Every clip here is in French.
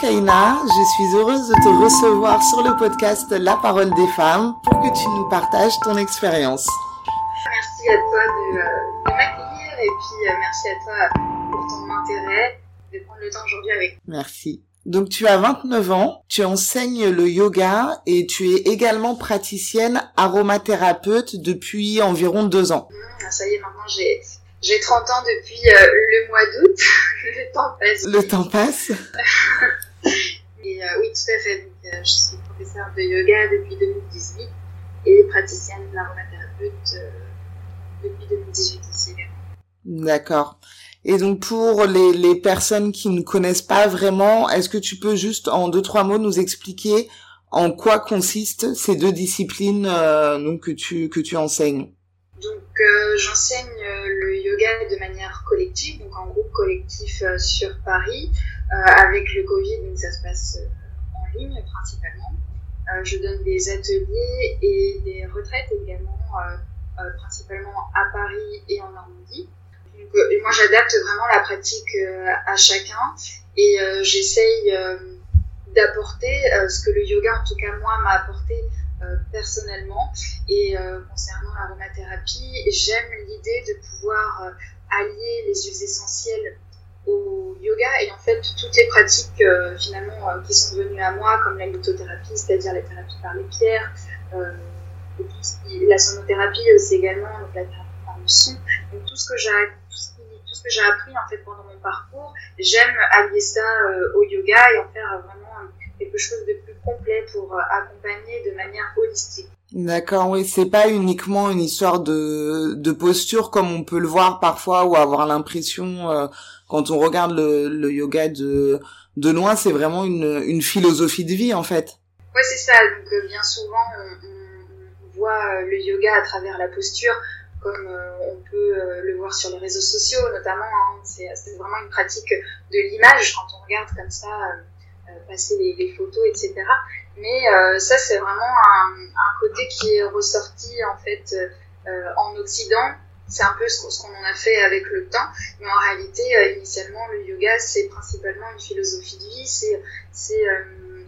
Kaina, je suis heureuse de te recevoir sur le podcast La parole des femmes pour que tu nous partages ton expérience. Merci à toi de, euh, m'accueillir et puis euh, merci à toi pour ton intérêt de prendre le temps aujourd'hui avec nous. Merci. Donc tu as 29 ans, tu enseignes le yoga et tu es également praticienne aromathérapeute depuis environ deux ans. Mmh, ça y est, maintenant j'ai j'ai 30 ans depuis euh, le mois d'août. le temps passe. Le temps passe. et euh, oui, tout à fait. Donc, euh, je suis professeure de yoga depuis 2018 et praticienne d'aromathérapeute depuis 2018 aussi D'accord. Et donc pour les, les personnes qui ne connaissent pas vraiment, est-ce que tu peux juste en deux trois mots nous expliquer en quoi consistent ces deux disciplines donc que tu que tu enseignes? Donc euh, j'enseigne euh, le yoga de manière collective, donc en groupe collectif euh, sur Paris. Avec le Covid, donc ça se passe en ligne principalement. je donne des ateliers et des retraites également, principalement à Paris et en Normandie. Donc, moi j'adapte vraiment la pratique à chacun et j'essaye d'apporter ce que le yoga, en tout cas moi, m'a apporté euh, personnellement. Et euh, concernant l'aromathérapie, j'aime l'idée de pouvoir euh, allier les huiles essentielles au yoga et en fait toutes les pratiques finalement qui sont venues à moi comme la lithothérapie, c'est-à-dire la thérapie par les pierres, la sonothérapie aussi également, donc la thérapie par le son, donc tout ce que j'ai tout ce que j'ai appris en fait pendant mon parcours, j'aime allier ça au yoga et en faire vraiment quelque chose de plus complet pour euh, accompagner de manière holistique. D'accord, oui, c'est pas uniquement une histoire de, de posture comme on peut le voir parfois ou avoir l'impression euh, quand on regarde le, le yoga de, de loin, c'est vraiment une, une philosophie de vie en fait. Oui, c'est ça. Donc euh, bien souvent, on, on, voit le yoga à travers la posture, comme on peut le voir sur les réseaux sociaux notamment. Hein. C'est vraiment une pratique de l'image quand on regarde comme ça euh, passer les, photos, etc. Mais euh, ça, c'est vraiment un, côté qui est ressorti en fait euh, en Occident. C'est un peu ce qu'on en a fait avec le temps, mais en réalité, initialement, le yoga, c'est principalement une philosophie de vie, c'est une,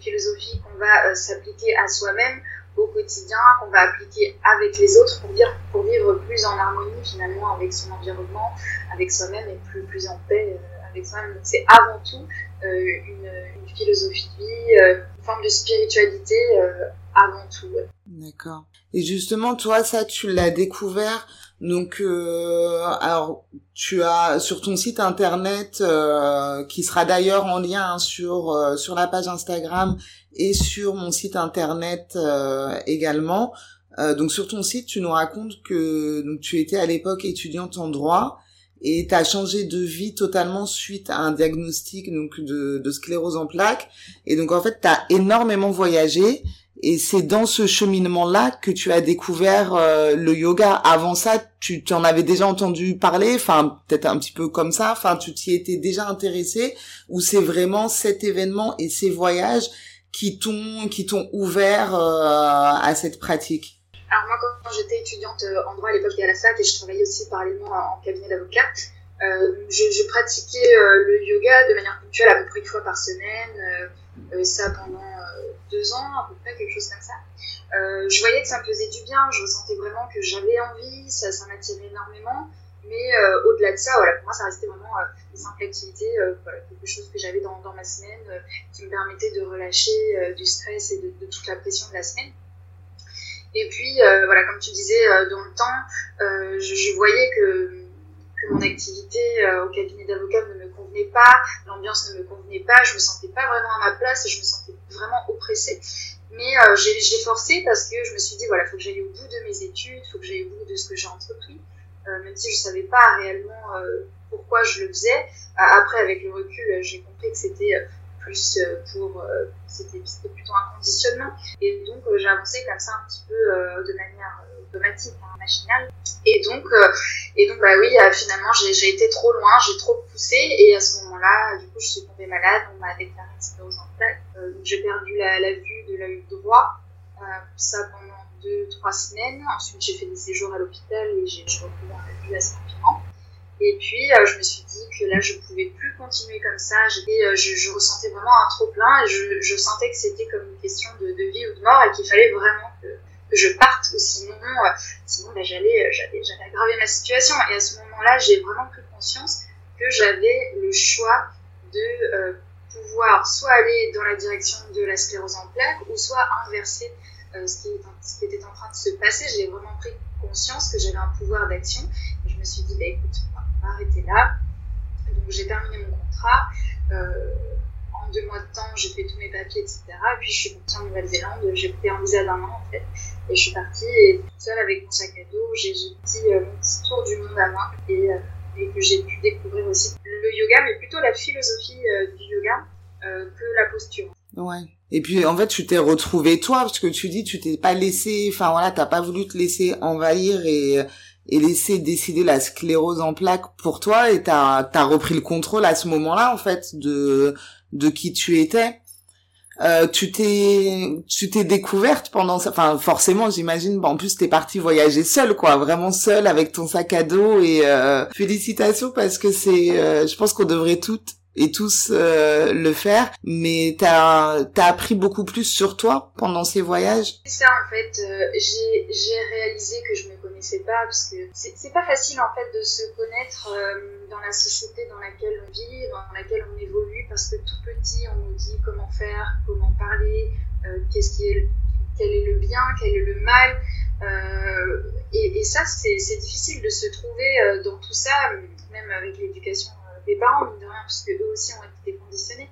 philosophie qu'on va s'appliquer à soi-même au quotidien, qu'on va appliquer avec les autres pour, pour vivre plus en harmonie finalement avec son environnement, avec soi-même et plus, plus en paix avec C'est avant tout euh, une, une, philosophie de vie, euh, une forme de spiritualité euh, avant tout. D'accord. Et justement, toi, ça, tu l'as découvert. Donc, euh, alors, tu as sur ton site internet, euh, qui sera d'ailleurs en lien hein, sur sur la page Instagram et sur mon site internet également. donc, sur ton site, tu nous racontes que donc tu étais à l'époque étudiante en droit et tu as changé de vie totalement suite à un diagnostic donc de, de sclérose en plaques. Et donc en fait tu as énormément voyagé. Et c'est dans ce cheminement là que tu as découvert euh, le yoga. Avant ça tu en avais déjà entendu parler enfin peut-être un petit peu comme ça. Enfin tu t'y étais déjà intéressé. Ou c'est vraiment cet événement et ces voyages qui t'ont qui t'ont ouvert euh, à cette pratique? Alors moi, quand j'étais étudiante euh, en droit à l'époque à la fac et je travaillais aussi parallèlement en cabinet d'avocat, euh, je, pratiquais euh, le yoga de manière ponctuelle à peu près une fois par semaine, ça pendant deux ans, à peu près, quelque chose comme ça. je voyais que ça me faisait du bien, je ressentais vraiment que j'avais envie, ça, ça m'attirait énormément. Mais au-delà de ça, voilà, pour moi, ça restait vraiment une simple activité, quelque chose que j'avais dans, ma semaine, qui me permettait de relâcher du stress et de, toute la pression de la semaine. Et puis, euh, voilà, comme tu disais, euh, dans le temps, euh, je, voyais que, que mon activité au cabinet d'avocat ne me convenait pas, l'ambiance ne me convenait pas, je me sentais pas vraiment à ma place je me sentais vraiment oppressée. Mais j'ai forcé parce que je me suis dit, voilà, il faut que j'aille au bout de mes études, il faut que j'aille au bout de ce que j'ai entrepris, même si je savais pas réellement pourquoi je le faisais. Après, avec le recul, j'ai compris que c'était plus euh, pour euh, c'était plutôt un conditionnement. Et donc euh, j'ai avancé comme ça un petit peu de manière automatique hein, machinale. Et donc et donc bah oui finalement j'ai été trop loin j'ai trop poussé. Et à ce moment-là du coup je suis tombée malade. On m'a déclaré une sclérose en plaques donc j'ai perdu la, vue de l'œil droit ça pendant deux trois semaines. Ensuite j'ai fait des séjours à l'hôpital et j'ai repris la vue assez rapidement Et puis, euh, je me suis dit que là, je pouvais plus continuer comme ça. J'étais, je, je, ressentais vraiment un trop plein et je, sentais que c'était comme une question de, vie ou de mort et qu'il fallait vraiment que, je parte ou sinon, sinon ben, j'allais, j'allais, j'allais aggraver ma situation. Et à ce moment-là, j'ai vraiment pris conscience que j'avais le choix de pouvoir soit aller dans la direction de la sclérose en plaques ou soit inverser euh, ce, qui ce, qui était en train de se passer. J'ai vraiment pris conscience que j'avais un pouvoir d'action et je me suis dit, bah, écoute, on va arrêter là. Donc j'ai terminé mon contrat. Euh, en deux mois de temps, j'ai fait tous mes papiers, etc. Et puis je suis partie en Nouvelle-Zélande, j'ai pris un visa d'un an en fait. Et je suis partie et toute seule avec mon sac à dos, j'ai dit euh, mon petit tour du monde à moi. Et, euh, et que j'ai pu découvrir aussi le yoga, mais plutôt la philosophie du yoga que la posture. Ouais. Et puis en fait, tu t'es retrouvé toi, parce que tu dis, tu t'es pas laissé, enfin voilà, t'as pas voulu te laisser envahir et et laisser décider la sclérose en plaques pour toi, et t'as t'as repris le contrôle à ce moment-là en fait de de qui tu étais. Euh, tu t'es tu t'es découverte pendant ça enfin forcément j'imagine en plus t'es partie voyager seule quoi vraiment seule avec ton sac à dos et euh, félicitations parce que c'est euh, je pense qu'on devrait toutes et tous euh, le faire mais t'as as appris beaucoup plus sur toi pendant ces voyages c'est ça en fait euh, j'ai j'ai réalisé que je me connaissais pas parce que c'est pas facile en fait de se connaître euh, dans la société dans laquelle on vit dans laquelle on évolue parce que tout petit on nous dit comment faire comment parler qu'est-ce qui est quel est le bien quel est le mal et, et, ça c'est difficile de se trouver dans tout ça même avec l'éducation des parents, mine de rien, parce eux aussi ont été conditionnés.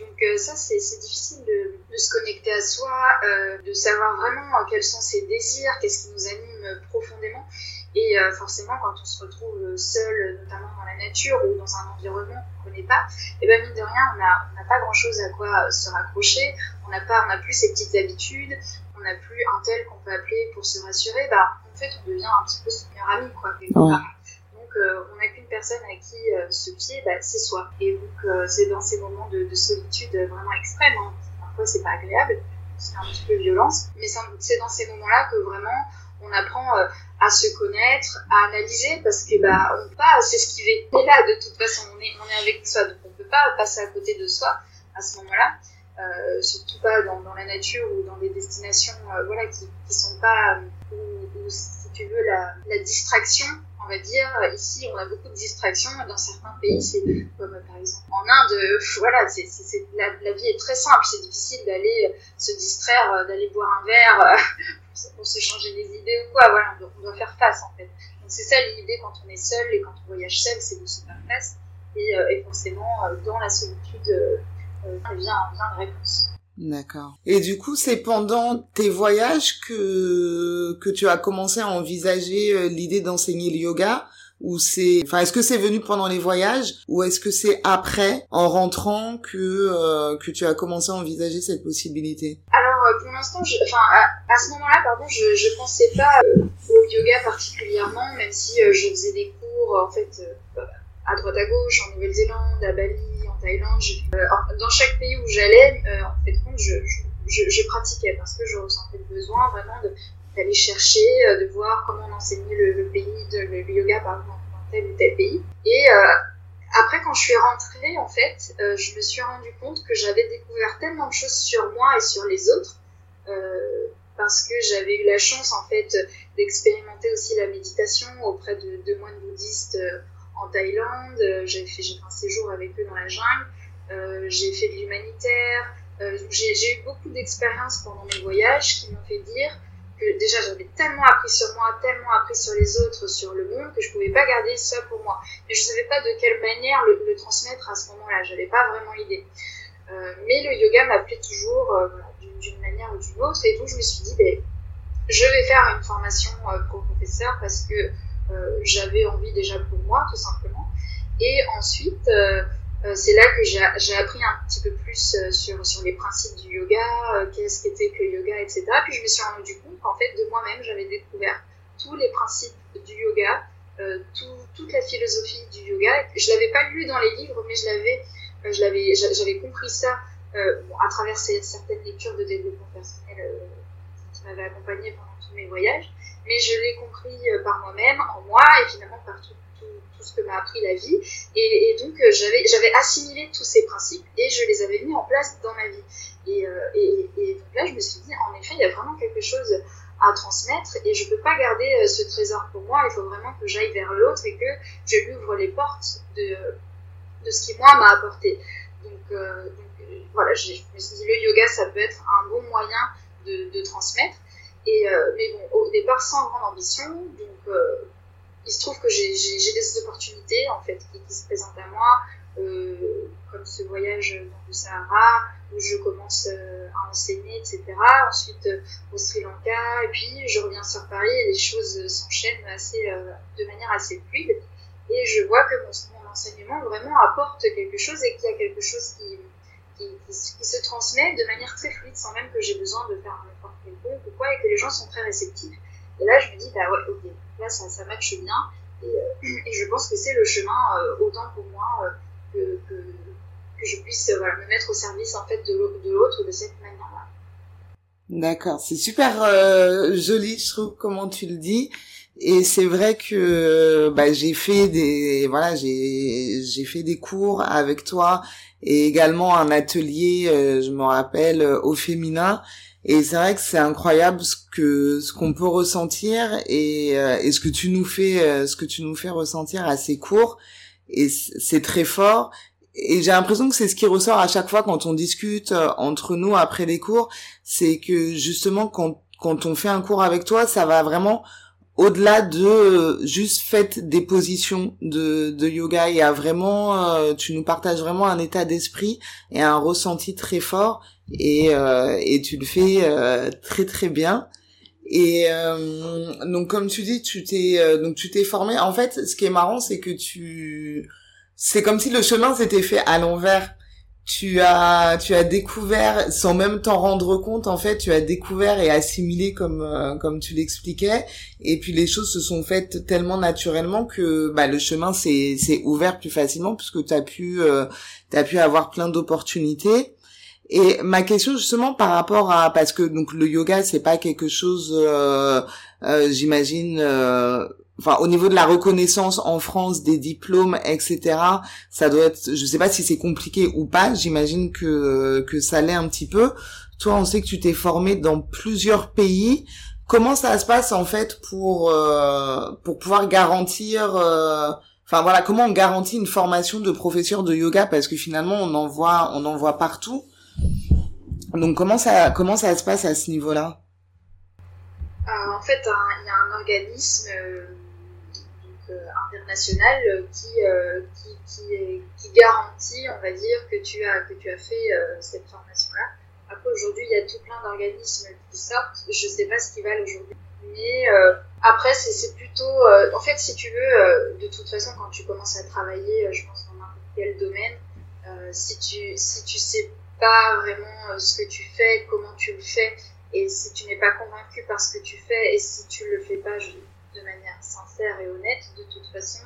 Donc euh, ça, c'est difficile de, de, se connecter à soi, euh, de savoir vraiment quels sont ses désirs, qu'est-ce qui nous anime profondément. Et euh, forcément, quand on se retrouve seul, notamment dans la nature ou dans un environnement qu'on ne connaît pas, et eh ben mine de rien, on n'a pas grand-chose à quoi se raccrocher. On n'a pas, on n'a plus ces petites habitudes. On n'a plus un tel qu'on peut appeler pour se rassurer. Bah, en fait, on devient un petit peu son meilleur ami, quoi. Donc, euh, on personne à qui euh, se fier, bah, c'est soi. Et donc, euh, c'est dans ces moments de, solitude vraiment extrême. Hein. Parfois, c'est pas agréable, c'est un petit peu violence, mais c'est dans ces moments-là que vraiment on apprend à se connaître, à analyser, parce que bah, on peut pas s'esquiver. Et là, de toute façon, on est, avec soi, donc on peut pas passer à côté de soi à ce moment-là. Euh, surtout pas dans, la nature ou dans des destinations voilà, qui, qui sont pas, où, si tu veux, la distraction on va dire, ici, on a beaucoup de distractions. Dans certains pays, c'est comme par exemple en Inde, voilà, c'est, la, la, vie est très simple. C'est difficile d'aller se distraire, euh, d'aller boire un verre euh, pour se changer les idées ou quoi. Voilà, on doit, faire face en fait. Donc c'est ça l'idée quand on est seul et quand on voyage seul, c'est de se faire face. Et, euh, et forcément, dans la solitude, vient, vient une réponse. D'accord. Et du coup, c'est pendant tes voyages que que tu as commencé à envisager euh, l'idée d'enseigner le yoga ou c'est enfin est-ce que c'est venu pendant les voyages ou est-ce que c'est après en rentrant que euh, que tu as commencé à envisager cette possibilité? Alors euh, pour l'instant enfin à, ce moment-là pardon je je pensais pas au yoga particulièrement même si je faisais des cours en fait à droite à gauche en Nouvelle-Zélande, à Bali, Thaïlande. Euh, dans chaque pays où j'allais, euh, en fait, je, pratiquais parce que je ressentais le besoin vraiment d'aller chercher, euh, de voir comment on enseignait le, yoga dans tel ou tel pays. Et après, quand je suis rentrée, en fait, je me suis rendu compte que j'avais découvert tellement de choses sur moi et sur les autres, parce que j'avais eu la chance, en fait, d'expérimenter aussi la méditation auprès de moines bouddhistes en Thaïlande, euh, j'ai fait, fait un séjour avec eux dans la jungle, euh, j'ai fait de l'humanitaire, euh, j'ai eu beaucoup d'expériences pendant mes voyages qui m'ont fait dire que déjà j'avais tellement appris sur moi, tellement appris sur les autres, sur le monde, que je pouvais pas garder ça pour moi. Mais je savais pas de quelle manière le, transmettre à ce moment-là, j'avais pas vraiment idée. mais le yoga m'appelait toujours d'une manière ou d'une autre, et donc je me suis dit, ben, je vais faire une formation pour professeur parce que euh, j'avais envie déjà pour moi, tout simplement. Et ensuite, euh, euh, c'est là que j'ai appris un petit peu plus sur, sur les principes du yoga, qu'est-ce qu'était que le yoga, etc. Puis je me suis rendu compte qu'en fait, de moi-même, j'avais découvert tous les principes du yoga, euh, tout, toute la philosophie du yoga. Je l'avais pas lu dans les livres, mais je j'avais compris ça euh, à travers certaines lectures de développement personnel qui m'avaient accompagné pendant mes voyages, mais je l'ai compris par moi-même, en moi, et finalement par tout, ce que m'a appris la vie. Et, donc j'avais, j'avais assimilé tous ces principes et je les avais mis en place dans ma vie. Et, et, donc là, je me suis dit, en effet, il y a vraiment quelque chose à transmettre et je peux pas garder euh, ce trésor pour moi. Il faut vraiment que j'aille vers l'autre et que je lui ouvre les portes de, ce qui moi m'a apporté. Donc, euh, euh, voilà, je me suis dit le yoga ça peut être un bon moyen de transmettre. Et mais bon, au départ sans grande ambition. Donc il se trouve que j'ai des opportunités en fait qui, se présentent à moi, comme ce voyage dans le Sahara où je commence à enseigner, etc. Ensuite euh, au Sri Lanka, et puis je reviens sur Paris et les choses s'enchaînent assez, euh, de manière assez fluide. Et je vois que mon, mon, enseignement vraiment apporte quelque chose et qu'il y a quelque chose qui, qui, se transmet de manière très fluide sans même que j'ai besoin de faire un effort quelconque ou quoi, et que les gens sont très réceptifs. Et là, je me dis, bah ouais, ok, là, ça, ça matche bien. Et, euh, je pense que c'est le chemin, autant pour moi que, que que je puisse euh, me mettre au service en fait de l'autre de cette manière-là. D'accord, c'est super euh, joli, je trouve, comment tu le dis. Et c'est vrai que bah, j'ai fait des voilà j'ai j'ai fait des cours avec toi et également un atelier, euh, je me rappelle, au féminin. Et c'est vrai que c'est incroyable ce que ce qu'on peut ressentir et, et ce que tu nous fais ce que tu nous fais ressentir à ces cours. Et c'est très fort et j'ai l'impression que c'est ce qui ressort à chaque fois quand on discute euh, entre nous après les cours, c'est que justement quand quand on fait un cours avec toi, ça va vraiment au-delà de euh, juste faites des positions de, de yoga. Il y a vraiment, euh, tu nous partages vraiment un état d'esprit et un ressenti très fort et, et tu le fais très très bien. Et donc comme tu dis, tu t'es donc tu t'es formé. En fait, ce qui est marrant, c'est que tu c'est comme si le chemin s'était fait à l'envers. Tu as, tu as découvert, sans même t'en rendre compte, en fait, tu as découvert et assimilé comme, euh, comme tu l'expliquais. Et puis les choses se sont faites tellement naturellement que, bah, le chemin s'est, s'est ouvert plus facilement puisque tu as pu, euh, pu avoir plein d'opportunités. Et ma question justement par rapport à parce que donc le yoga c'est pas quelque chose euh, euh j'imagine euh, enfin au niveau de la reconnaissance en France des diplômes etc ça doit être je sais pas si c'est compliqué ou pas j'imagine que que ça l'est un petit peu. Toi on sait que tu t'es formé dans plusieurs pays. Comment ça se passe en fait pour euh, pour pouvoir garantir euh, enfin voilà comment on garantit une formation de professeur de yoga? Parce que finalement on en voit on en voit partout. Donc comment ça comment ça se passe à ce niveau là euh, en fait, il y a un organisme euh, international euh, qui, euh, qui, qui, qui, garantit, on va dire, que tu as, que tu as fait cette formation-là. Après, aujourd'hui, il y a tout plein d'organismes qui sortent. Je ne sais pas ce qu'ils valent aujourd'hui. Mais après, c'est plutôt... en fait, si tu veux, de toute façon, quand tu commences à travailler, je pense, dans n'importe quel domaine, si tu si tu sais pas vraiment ce que tu fais, comment tu le fais, et si tu n'es pas convaincu par ce que tu fais, et si tu le fais pas, je, de manière sincère et honnête, de toute façon,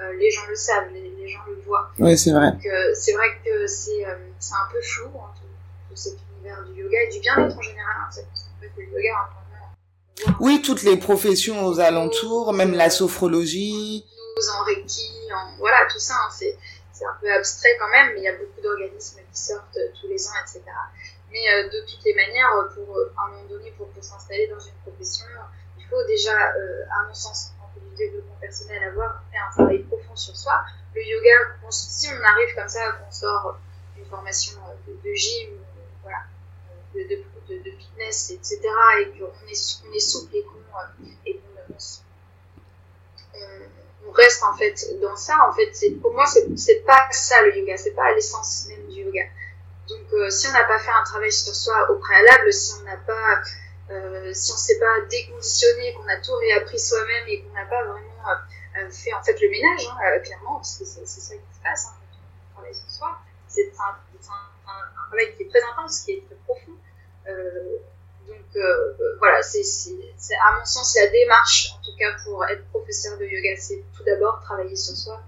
euh, les gens le savent, les, gens le voient. Oui, c'est vrai. Donc, euh, c'est vrai que c'est euh, un peu flou, hein, tout, cet univers du yoga et du bien-être en général. Hein, c'est que le yoga, hein, oui, toutes les professions aux alentours, même la sophrologie. Nous, en Reiki, en, voilà, tout ça, hein, c'est un peu abstrait quand même, mais il y a beaucoup d'organismes qui sortent tous les ans, etc. Mais de toutes les manières, pour, à un moment donné, pour s'installer dans une profession, il faut déjà, euh, à mon sens, en fait du développement personnel, avoir fait un travail profond sur soi. Le yoga, si on arrive comme ça, qu'on sort d'une formation euh, de, gym, voilà, de, de, de, fitness, etc., et qu'on est, on est souple et qu'on on, reste en fait dans ça, en fait, pour moi, c'est pas ça le yoga, c'est pas l'essence même du yoga. Donc, euh, si on n'a pas fait un travail sur soi au préalable, si on n'a pas euh, si on ne s'est pas déconditionné, qu'on a tout réappris soi-même et qu'on n'a pas vraiment euh, euh, fait en fait le ménage, hein, clairement, parce que c'est ça qui se passe hein, quand on travaille sur soi. C'est un, un, un, travail qui est très intense, qui est très profond. donc voilà, c'est à mon sens la démarche, en tout cas pour être professeur de yoga, c'est tout d'abord travailler sur soi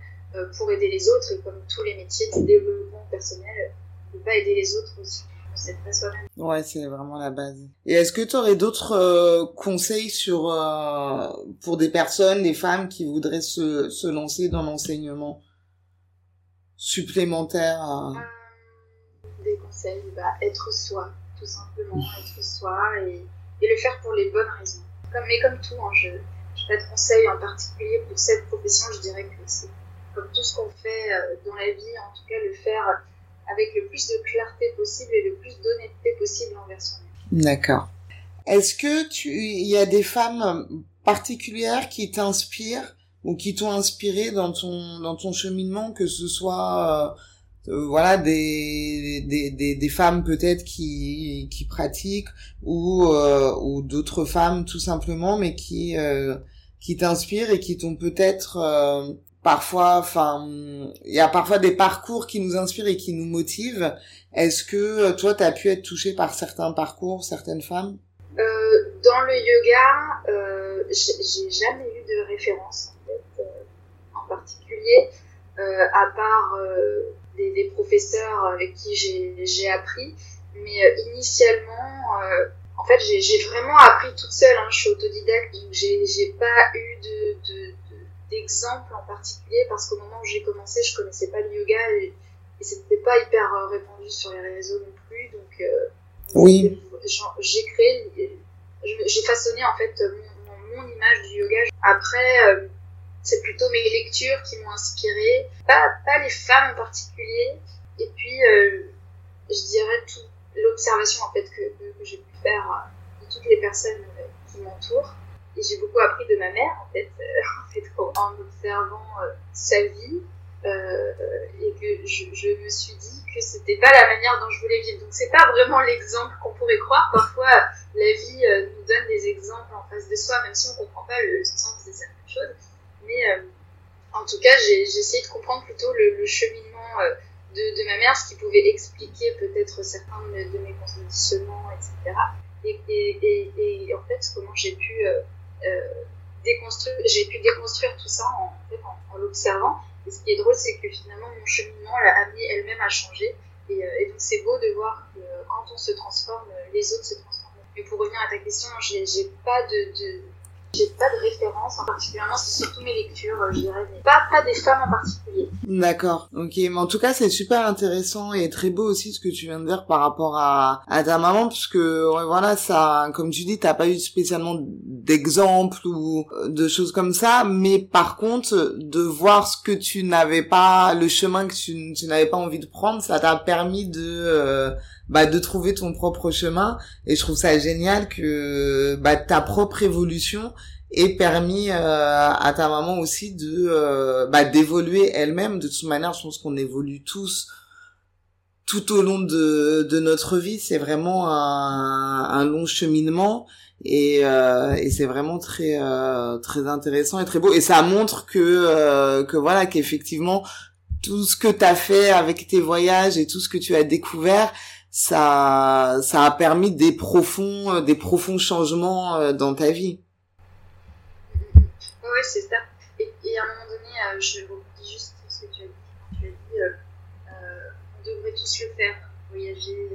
pour aider les autres et comme tous les métiers de développement personnel, ne pas aider les autres aussi possède pas soi-même. Ouais, c'est vraiment la base. Et est-ce que tu aurais d'autres euh, conseils sur euh, pour des personnes, des femmes qui voudraient se, se lancer dans l'enseignement supplémentaire à... Des conseils, bah, être soi, tout simplement, être soi et, et le faire pour les bonnes raisons. Comme, mais comme tout, hein, je n'ai pas de conseils en particulier pour cette profession, je dirais que c'est comme tout ce qu'on fait dans la vie, en tout cas le faire avec le plus de clarté possible et le plus d'honnêteté possible envers soi-même. D'accord. Est-ce que tu, il y a des femmes particulières qui t'inspirent ou qui t'ont inspiré dans ton dans ton cheminement, que ce soit euh, euh, voilà des, des, des, des femmes peut-être qui qui pratiquent ou euh, ou d'autres femmes tout simplement, mais qui euh, qui t'inspirent et qui t'ont peut-être euh, parfois, enfin, il y a parfois des parcours qui nous inspirent et qui nous motivent. Est-ce que euh, toi, tu as pu être touché par certains parcours, certaines femmes? Euh, Dans le yoga, euh, j'ai jamais eu de référence en, fait, euh, en particulier, à part des, professeurs avec qui j'ai appris. Mais initialement, en fait, j'ai vraiment appris toute seule. Hein, je suis autodidacte, donc j'ai pas eu de d'exemples en particulier parce qu'au moment où j'ai commencé, je connaissais pas le yoga et, et c'était pas hyper euh, répandu sur les réseaux non plus. Donc, euh, oui. j'ai créé, j'ai façonné en fait mon, mon, image du yoga. Après, euh, c'est plutôt mes lectures qui m'ont inspiré, pas, pas les femmes en particulier. Et puis, euh, je dirais tout l'observation en fait que, que, que j'ai pu faire de toutes les personnes qui m'entourent et j'ai beaucoup appris de ma mère en fait, euh, en, fait en observant euh, sa vie euh, et que je, je, me suis dit que c'était pas la manière dont je voulais vivre. Donc c'est pas vraiment l'exemple qu'on pourrait croire. Parfois la vie nous donne des exemples en face de soi, même si on comprend pas le sens de certaines choses. Mais en tout cas, j'ai essayé de comprendre plutôt le, le cheminement de, de, ma mère, ce qui pouvait expliquer peut-être certains de, mes conditionnements, etc. Et, et, et, en fait, comment j'ai pu j'ai pu déconstruire tout ça en, en, l'observant. Et ce qui est drôle, c'est que finalement, mon cheminement l'a amené elle-même à changer. Et, euh, donc, c'est beau de voir que quand on se transforme, les autres se transforment. Mais pour revenir à ta question, j'ai pas de j'ai pas de référence, en particulièrement, c'est surtout mes lectures, je dirais, mais pas, pas des femmes en particulier. D'accord, ok, mais en tout cas, c'est super intéressant et très beau aussi ce que tu viens de dire par rapport à, ta maman, parce que, ouais, voilà, ça, comme tu dis, t'as pas eu spécialement d'exemples ou de choses comme ça, mais par contre, de voir ce que tu n'avais pas, le chemin que tu, tu n'avais pas envie de prendre, ça t'a permis de, euh, bah, de trouver ton propre chemin. Et je trouve ça génial que bah, ta propre évolution ait permis euh, à ta maman aussi de euh, bah, d'évoluer elle-même. De toute manière je pense qu'on évolue tous tout au long de, de notre vie. C'est vraiment un, un long cheminement. Et, euh, et c'est vraiment très euh, très intéressant et très beau. Et ça montre que euh, que voilà qu'effectivement tout ce que tu as fait avec tes voyages et tout ce que tu as découvert ça, ça a permis des profonds, euh, des profonds changements euh, dans ta vie. Oui, c'est ça. Et, à un moment donné, euh, je redis juste ce que tu as dit. Tu as dit, euh, euh, on devrait tous le faire, voyager.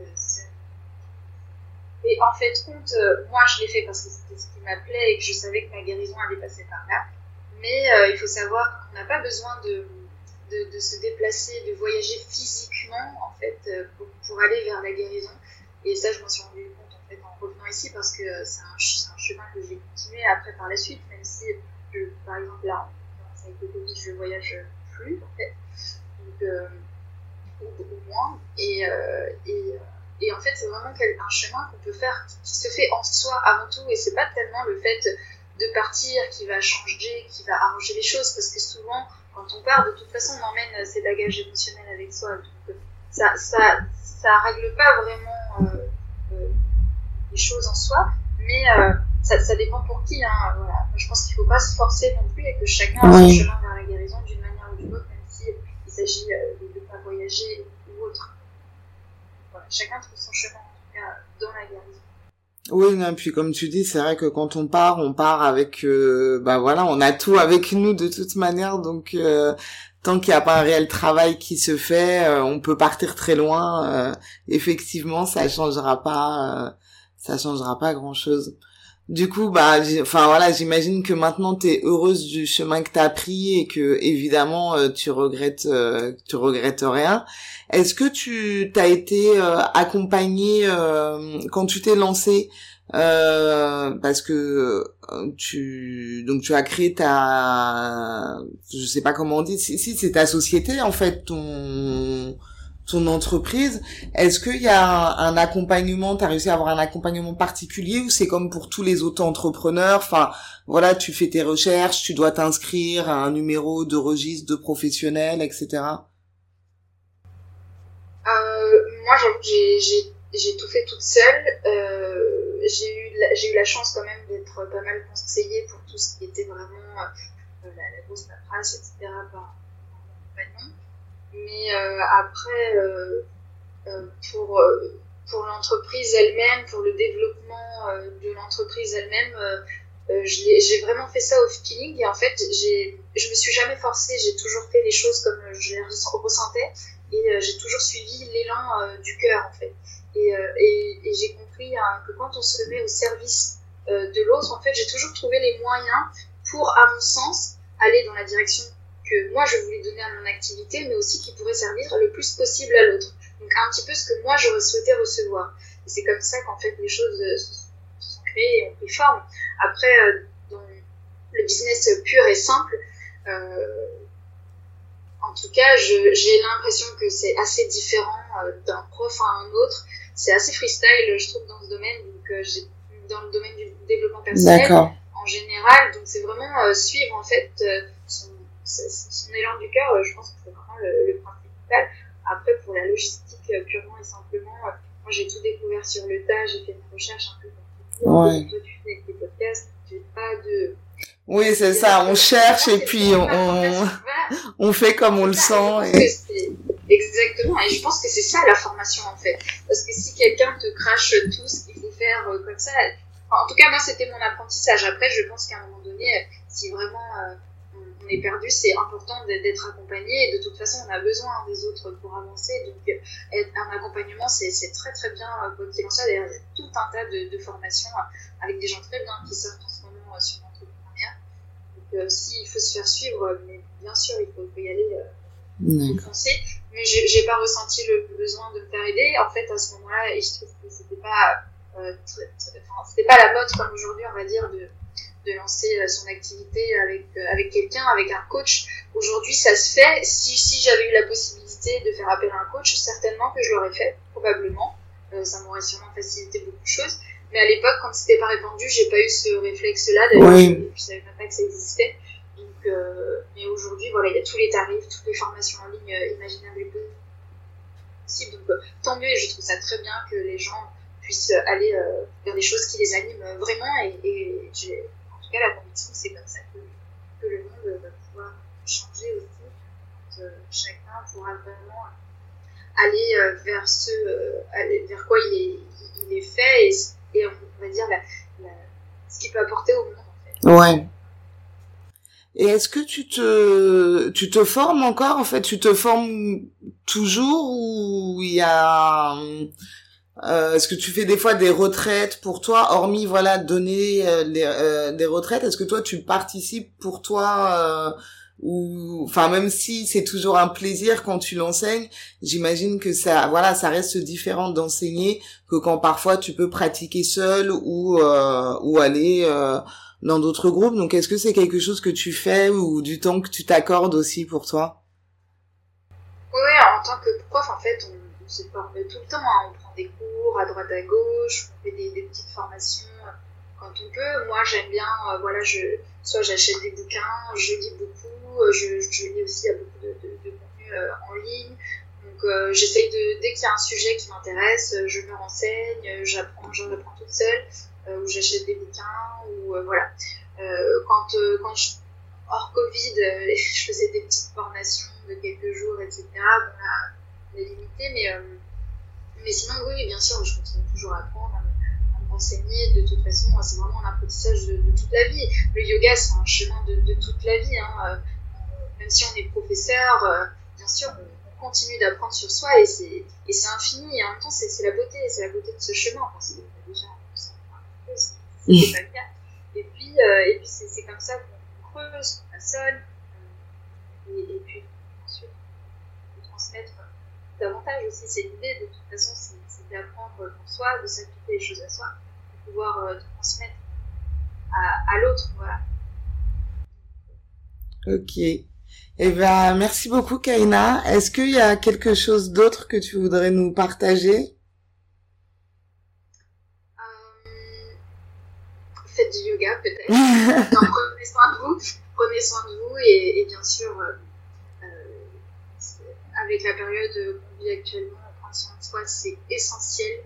et en fait, compte, moi, je l'ai fait parce que c'était ce qui m'appelait et que je savais que ma guérison allait passer par là. Mais il faut savoir qu'on n'a pas besoin de de, se déplacer, de voyager physiquement en fait euh, pour, aller vers la guérison. Et ça, je m'en suis rendu compte en fait en revenant ici parce que c'est un, chemin que j'ai continué après par la suite, même si par exemple là, avec le Covid, je voyage plus donc euh, ou, ou, moins. Et, euh, et, en fait, c'est vraiment un chemin qu'on peut faire qui, qui, se fait en soi avant tout. Et c'est pas tellement le fait de partir qui va changer, qui va arranger les choses, parce que souvent quand on part, de toute façon, on emmène ses bagages émotionnels avec soi. Donc, ça, ça, ça règle pas vraiment euh, euh, les choses en soi, mais euh, ça, ça, dépend pour qui. Hein, voilà. Je pense qu'il faut pas se forcer non plus et que chacun a son chemin vers la guérison d'une manière ou d'une autre, même s'il il s'agit de ne pas voyager ou autre. Voilà. Chacun trouve son chemin, en tout cas, dans la guérison. Oui, non, puis comme tu dis, c'est vrai que quand on part, on part avec, euh, bah voilà, on a tout avec nous de toute manière, donc euh, tant qu'il n'y a pas un réel travail qui se fait, on peut partir très loin. effectivement, ça changera pas, ça changera pas grand chose. Du coup, bah, enfin voilà, j'imagine que maintenant tu es heureuse du chemin que tu as pris et que évidemment euh, tu regrettes, euh, tu regrettes rien. Est-ce que tu t'as été euh, accompagnée quand tu t'es lancée parce que tu donc tu as créé ta, je sais pas comment on dit, si, si c'est ta société en fait ton ton entreprise. Est-ce qu'il y a un, accompagnement, tu as réussi à avoir un accompagnement particulier ou c'est comme pour tous les autres entrepreneurs? Enfin, voilà, tu fais tes recherches, tu dois t'inscrire à un numéro de registre de professionnel, etc. j'ai tout fait toute seule. Euh, j'ai eu, eu la chance quand même d'être pas mal conseillée pour tout ce qui était vraiment euh, la, grosse paperasse, etc. par mon compagnon. Mais euh, après, pour, pour l'entreprise elle-même, pour le développement de l'entreprise elle-même, j'ai vraiment fait ça au feeling et en fait, je me suis jamais forcée, j'ai toujours fait les choses comme je les ressentais et j'ai toujours suivi l'élan du cœur en fait. Et, et, j'ai compris hein, que quand on se met au service de l'autre, en fait, j'ai toujours trouvé les moyens pour, à mon sens, aller dans la direction que moi je voulais donner à mon activité, mais aussi qui pourrait servir le plus possible à l'autre. Donc un petit peu ce que moi j'aurais souhaité recevoir. Et c'est comme ça qu'en fait les choses euh, se et ont pris forme. Après, euh, dans le business pur et simple, euh, en tout cas, j'ai l'impression que c'est assez différent d'un prof à un autre. C'est assez freestyle, je trouve, dans ce domaine. Donc, dans le domaine du développement personnel en général. Donc, c'est vraiment suivre en fait son son élan du cœur, euh, je pense que c'est vraiment le, principal. Après, pour la logistique, euh, purement et simplement, euh, moi j'ai tout découvert sur le tas, j'ai fait une recherche un peu ouais. Des podcasts, pas de. Oui, c'est ça, on cherche et puis on, on, fait comme on le sent. Et... Exactement, et je pense que c'est ça la formation en fait. Parce que si quelqu'un te crache tout ce qu'il faut faire comme ça, en tout cas, moi c'était mon apprentissage. Après, je pense qu'à un moment donné, si vraiment on est perdu, c'est important d'être accompagné et de toute façon, on a besoin des autres pour avancer. Donc, un accompagnement, c'est très très bien, euh, quoi qu'il en soit. D'ailleurs, il y a tout un tas de, formations euh, avec des gens très bien qui sortent en ce moment euh, sur l'entrepreneuriat. Donc, s'il faut se faire suivre, mais bien sûr, il faut, y aller. Euh. Mais j'ai pas ressenti le besoin de me faire aider. En fait, à ce moment-là, je trouve que c'était pas, c'était pas la mode comme aujourd'hui, on va dire, de de lancer euh, son activité avec, euh, avec quelqu'un, avec un coach. Aujourd'hui, ça se fait. Si, si j'avais eu la possibilité de faire appel à un coach, certainement que je l'aurais fait, probablement. Euh, ça m'aurait sûrement facilité beaucoup de choses. Mais à l'époque, quand c'était pas répandu, j'ai pas eu ce réflexe-là. D'ailleurs, oui. je, savais même pas que ça existait. Donc, euh, mais aujourd'hui, voilà, il y a tous les tarifs, toutes les formations en ligne euh, imaginables et possibles. Donc, tant mieux. Et je trouve ça très bien que les gens puissent aller vers des choses qui les animent vraiment. Et, et j'ai la conviction, c'est comme ça que, que, le monde va pouvoir changer aussi. chacun pourra vraiment aller euh, vers ce, euh, vers quoi il est, il est fait et, et, on va dire la, ce qu'il peut apporter au monde. En fait. Ouais. Et est-ce que tu te, tu te formes encore en fait? Tu te formes toujours ou il y a euh, est-ce que tu fais des fois des retraites pour toi, hormis voilà donner euh, euh, des retraites? Est-ce que toi tu participes pour toi ou enfin même si c'est toujours un plaisir quand tu l'enseignes, j'imagine que ça voilà ça reste différent d'enseigner que quand parfois tu peux pratiquer seul ou ou aller dans d'autres groupes. Donc est-ce que c'est quelque chose que tu fais ou du temps que tu t'accordes aussi pour toi? Oui, en tant que prof en fait on se forme tout le temps. Hein. On des cours à droite à gauche, on fait des, petites formations euh, quand on peut. Moi, j'aime bien, euh, voilà, je, soit j'achète des bouquins, je lis beaucoup, euh, je, lis aussi beaucoup de, de, de contenu en ligne. Donc, j'essaye de, dès qu'il y a un sujet qui m'intéresse, je me renseigne, j'apprends, j'en apprends toute seule, ou j'achète des bouquins, ou voilà. quand, quand hors Covid, je faisais des petites formations de quelques jours, etc limité, mais, mais sinon, oui, bien sûr, je continue toujours à apprendre, à, à m'enseigner. De toute façon, c'est vraiment un apprentissage de, toute la vie. Le yoga, c'est un chemin de, toute la vie. Hein. Euh, même si on est professeur, bien sûr, on, continue d'apprendre sur soi et c'est et c'est infini et en même temps c'est la beauté, c'est la beauté de ce chemin. Enfin, c'est déjà c'est pas le cas. Et puis et puis c'est comme ça qu'on creuse, qu'on façonne et, et puis aussi. C'est l'idée, de toute façon, c'est d'apprendre pour soi, de s'appliquer les choses à soi, de pouvoir euh, transmettre à, à l'autre. Voilà. Ok. Eh ben, merci beaucoup, Kaina. Est-ce qu'il y a quelque chose d'autre que tu voudrais nous partager? Euh, Faites du yoga, peut-être. prenez soin de vous. Prenez soin de vous et, et bien sûr, euh, avec la période qu'on vit actuellement, prendre soin de soi, c'est essentiel.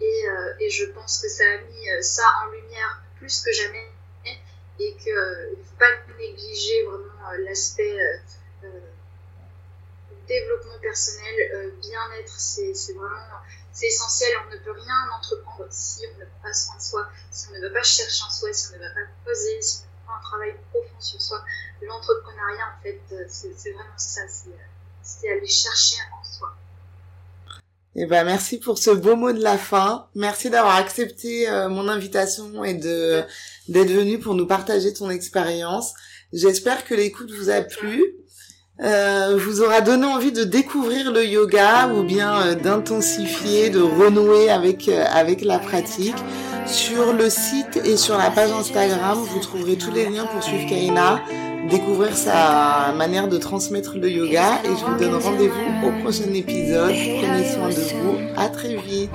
Et, euh, et, je pense que ça a mis euh, ça en lumière plus que jamais et qu'il ne faut pas négliger vraiment euh, l'aspect développement personnel, bien-être, c'est vraiment c'est essentiel. On ne peut rien entreprendre si on ne prend pas soin de soi, si on ne va pas chercher en soi, si on ne va pas poser, si on ne fait pas un travail profond sur soi. L'entrepreneuriat, en fait, c'est vraiment ça. C'est aller chercher en soi. Eh ben merci pour ce beau mot de la fin. Merci d'avoir accepté euh, mon invitation et de d'être venu pour nous partager ton expérience. J'espère que l'écoute vous a plu. Euh, vous aura donné envie de découvrir le yoga ou bien euh, d'intensifier, de renouer avec avec la pratique. Sur le site et sur la page Instagram, vous trouverez tous les liens pour suivre Kaina découvrir sa manière de transmettre le yoga et je vous donne rendez-vous au prochain épisode. Prenez soin de vous. À très vite.